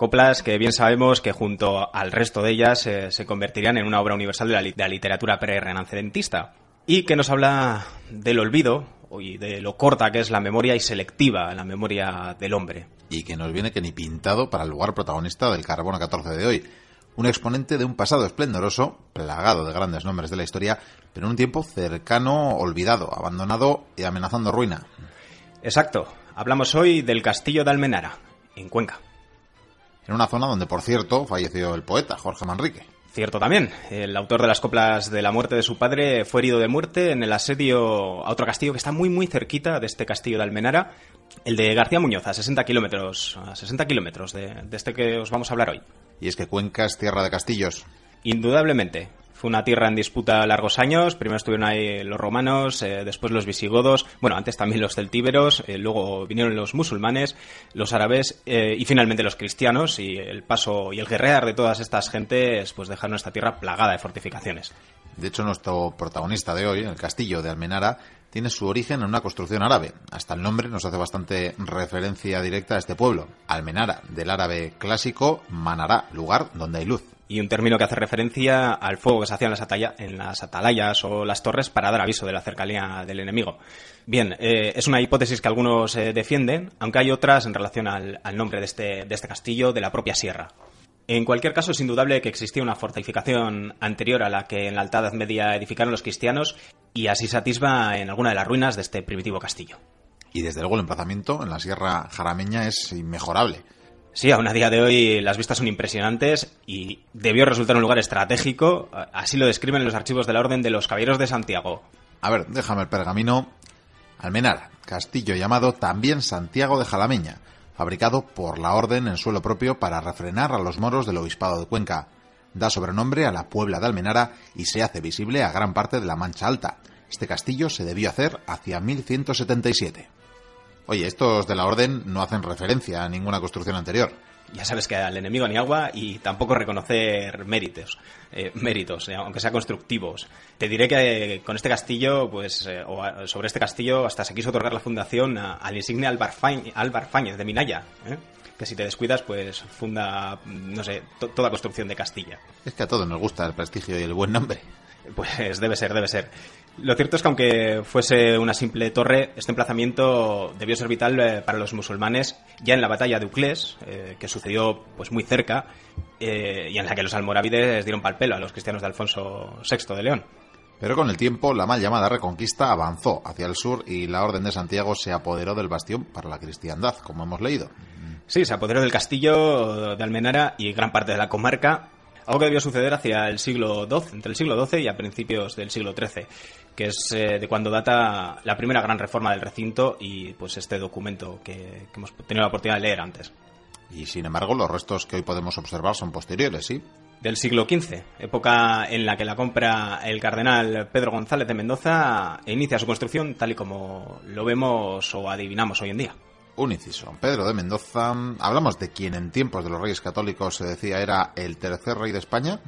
S3: Coplas que bien sabemos que junto al resto de ellas eh, se convertirían en una obra universal de la, de la literatura pre-renacentista y que nos habla del olvido y de lo corta que es la memoria y selectiva la memoria del hombre.
S1: Y que nos viene que ni pintado para el lugar protagonista del Carbono 14 de hoy. Un exponente de un pasado esplendoroso, plagado de grandes nombres de la historia, pero en un tiempo cercano, olvidado, abandonado y amenazando ruina.
S3: Exacto. Hablamos hoy del castillo de Almenara, en Cuenca
S1: en una zona donde, por cierto, falleció el poeta Jorge Manrique.
S3: Cierto también. El autor de las coplas de la muerte de su padre fue herido de muerte en el asedio a otro castillo que está muy muy cerquita de este castillo de Almenara, el de García Muñoz, a 60 kilómetros, a 60 kilómetros de, de este que os vamos a hablar hoy.
S1: Y es que Cuenca es tierra de castillos.
S3: Indudablemente. Fue una tierra en disputa largos años. Primero estuvieron ahí los romanos, eh, después los visigodos, bueno, antes también los celtíberos, eh, luego vinieron los musulmanes, los árabes eh, y finalmente los cristianos. Y el paso y el guerrear de todas estas gentes pues dejaron esta tierra plagada de fortificaciones.
S1: De hecho, nuestro protagonista de hoy, el castillo de Almenara, tiene su origen en una construcción árabe. Hasta el nombre nos hace bastante referencia directa a este pueblo. Almenara, del árabe clásico Manará, lugar donde hay luz
S3: y un término que hace referencia al fuego que se hacía en las, atalayas o las torres para dar aviso de la cercanía del enemigo. Bien, eh, es una hipótesis que algunos eh, defienden, aunque hay otras en relación al, nombre de este, de este castillo, de la propia sierra. En cualquier caso, es indudable que existía una fortificación anterior a la que en la Alta Edad Media edificaron los cristianos y así se atisba en alguna de las ruinas de este primitivo castillo.
S1: Y desde luego el emplazamiento en la Sierra Jarameña es inmejorable.
S3: Sí, aún a día de hoy las vistas son impresionantes y debió resultar un lugar estratégico, así lo describen los archivos de la Orden de los Caballeros de Santiago.
S1: A ver, déjame el pergamino. Almenara, castillo llamado también Santiago de Jalameña, fabricado por la Orden en suelo propio para refrenar a los moros del Obispado de Cuenca. Da sobrenombre a la Puebla de Almenara y se hace visible a gran parte de la Mancha Alta. Este castillo se debió hacer hacia 1177. Oye, estos de la Orden no hacen referencia a ninguna construcción anterior.
S3: Ya sabes que al enemigo ni agua y tampoco reconocer méritos, eh, méritos, eh, aunque sean constructivos. Te diré que eh, con este castillo, pues, o sobre este castillo, hasta se quiso otorgar la fundación al insigne Álvar, Fáñez de Minaya, que si te descuidas, pues funda, no sé, toda construcción de Castilla.
S1: Es que a todos nos gusta el prestigio y el buen nombre.
S3: Pues debe ser, debe ser. Lo cierto es que aunque fuese una simple torre, este emplazamiento debió ser vital eh, para los musulmanes ya en la batalla de Uclés, eh, que sucedió pues muy cerca eh, y en la que los almorávides dieron pal pelo a los cristianos de Alfonso VI de León.
S1: Pero con el tiempo la mal llamada Reconquista avanzó hacia el sur y la Orden de Santiago se apoderó del bastión para la cristiandad, como hemos leído.
S3: Sí, se apoderó del castillo de Almenara y gran parte de la comarca algo que debió suceder hacia el siglo XII, entre el siglo XII y a principios del siglo XIII, que es eh, de cuando data la primera gran reforma del recinto y pues este documento que, hemos tenido la oportunidad de leer antes.
S1: Y sin embargo, los restos que hoy podemos observar son posteriores, ¿sí?
S3: Del siglo XV, época en la que la compra el cardenal Pedro González de Mendoza e inicia su construcción tal y como lo vemos o adivinamos hoy en día.
S1: Un. Pedro de Mendoza, hablamos de quien en tiempos de los reyes católicos se decía era el tercer rey de España.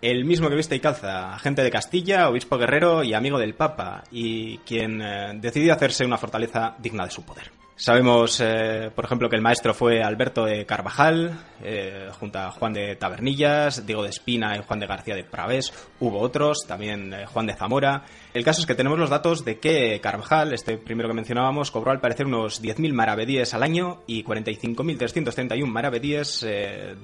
S3: El mismo que viste y calza, agente de Castilla, obispo guerrero y amigo del Papa, y quien eh, decidió hacerse una fortaleza digna de su poder. Sabemos, eh, por ejemplo, que el maestro fue Alberto de Carvajal, eh, junto a Juan de Tabernillas, Diego de Espina y Juan de García de Pravés. Hubo otros, también Juan de Zamora. El caso es que tenemos los datos de que Carvajal, este primero que mencionábamos, cobró al parecer unos 10.000 maravedíes al año y 45.331 maravedíes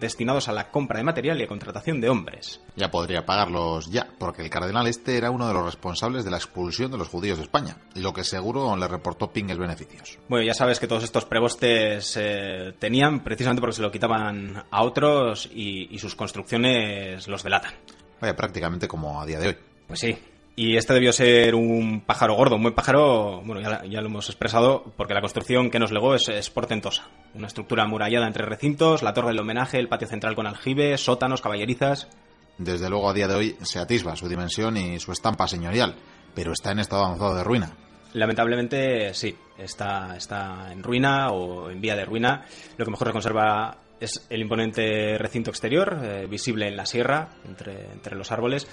S3: destinados a la compra de material y a contratación de hombres.
S1: Ya podría pagarlos ya, porque el cardenal este era uno de los responsables de la expulsión de los judíos de España, lo que seguro le reportó Pingues beneficios.
S3: Bueno, ya sabes que todos estos prebostes eh, tenían precisamente porque se lo quitaban a otros y, sus construcciones los delatan.
S1: Vaya, prácticamente como a día de hoy.
S3: Pues sí. Y este debió ser un pájaro gordo, un buen pájaro, bueno, ya, lo hemos expresado, porque la construcción que nos legó es, portentosa. Una estructura amurallada entre recintos, la torre del homenaje, el patio central con aljibe, sótanos, caballerizas.
S1: Desde luego a día de hoy se atisba su dimensión y su estampa señorial, pero está en estado avanzado de ruina.
S3: Lamentablemente sí, está, está en ruina o en vía de ruina. Lo que mejor se conserva es el imponente recinto exterior, eh, visible en la sierra, entre, entre los árboles,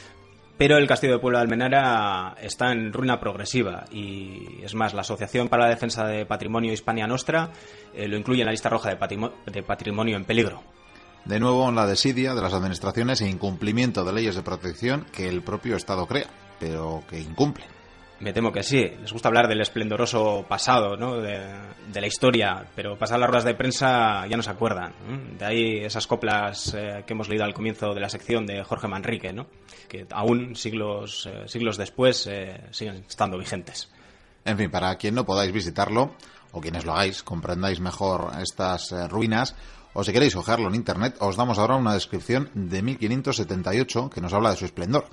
S3: pero el castillo de Puebla de Almenara está en ruina progresiva y es más, la Asociación para la Defensa de Patrimonio Hispania Nostra eh, lo incluye en la lista roja de, de patrimonio en peligro.
S1: De nuevo, la desidia de las administraciones e incumplimiento de leyes de protección que el propio Estado crea, pero que incumple.
S3: Me temo que sí. Les gusta hablar del esplendoroso pasado, ¿no? De, la historia, pero pasar las ruedas de prensa ya no se acuerdan. De ahí esas coplas eh, que hemos leído al comienzo de la sección de Jorge Manrique, ¿no? Que aún siglos, eh, siglos después eh, siguen estando vigentes.
S1: En fin, para quien no podáis visitarlo, o quienes lo hagáis, comprendáis mejor estas ruinas, o si queréis ojearlo en internet, os damos ahora una descripción de 1578 que nos habla de su esplendor.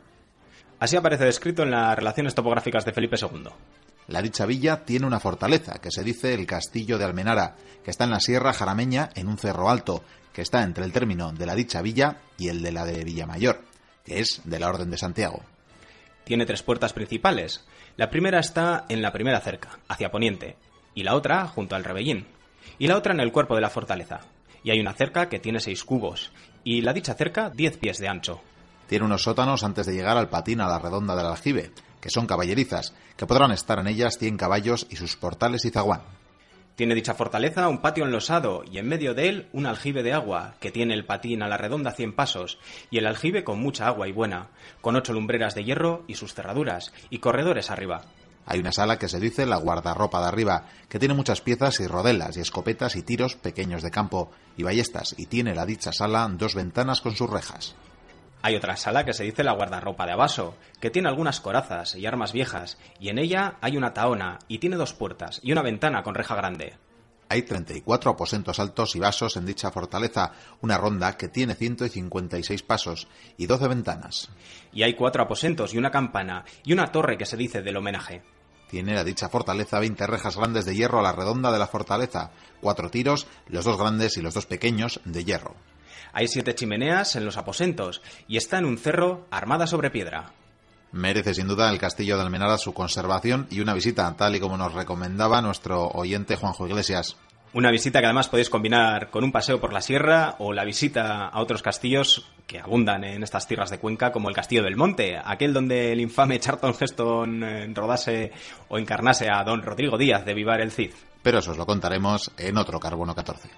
S3: Así aparece descrito en las relaciones topográficas de Felipe II.
S1: La dicha villa tiene una fortaleza, que se dice el Castillo de Almenara, que está en la Sierra Jarameña, en un cerro alto, que está entre el término de la dicha villa y el de la de Villamayor, que es de la Orden de Santiago.
S3: Tiene tres puertas principales. La primera está en la primera cerca, hacia poniente, y la otra junto al rebellín, y la otra en el cuerpo de la fortaleza. Y hay una cerca que tiene seis cubos, y la dicha cerca diez pies de ancho.
S1: Tiene unos sótanos antes de llegar al patín a la redonda del aljibe, que son caballerizas, que podrán estar en ellas 100 caballos y sus portales y zaguán.
S3: Tiene dicha fortaleza un patio enlosado y en medio de él un aljibe de agua, que tiene el patín a la redonda 100 pasos, y el aljibe con mucha agua y buena, con ocho lumbreras de hierro y sus cerraduras, y corredores arriba.
S1: Hay una sala que se dice la guardarropa de arriba, que tiene muchas piezas y rodelas y escopetas y tiros pequeños de campo y ballestas, y tiene la dicha sala dos ventanas con sus rejas.
S3: Hay otra sala que se dice la guardarropa de Abaso, que tiene algunas corazas y armas viejas, y en ella hay una taona, y tiene dos puertas, y una ventana con reja grande.
S1: Hay 34 aposentos altos y vasos en dicha fortaleza, una ronda que tiene 156 pasos y 12 ventanas.
S3: Y hay cuatro aposentos y una campana, y una torre que se dice del homenaje.
S1: Tiene la dicha fortaleza 20 rejas grandes de hierro a la redonda de la fortaleza, cuatro tiros, los dos grandes y los dos pequeños de hierro.
S3: Hay siete chimeneas en los aposentos y está en un cerro armada sobre piedra.
S1: Merece sin duda el castillo de Almenara su conservación y una visita, tal y como nos recomendaba nuestro oyente Juanjo Iglesias.
S3: Una visita que además podéis combinar con un paseo por la sierra o la visita a otros castillos que abundan en estas tierras de Cuenca, como el Castillo del Monte, aquel donde el infame Charlton Heston eh, rodase o encarnase a don Rodrigo Díaz de Vivar el Cid.
S1: Pero eso os lo contaremos en otro Carbono 14.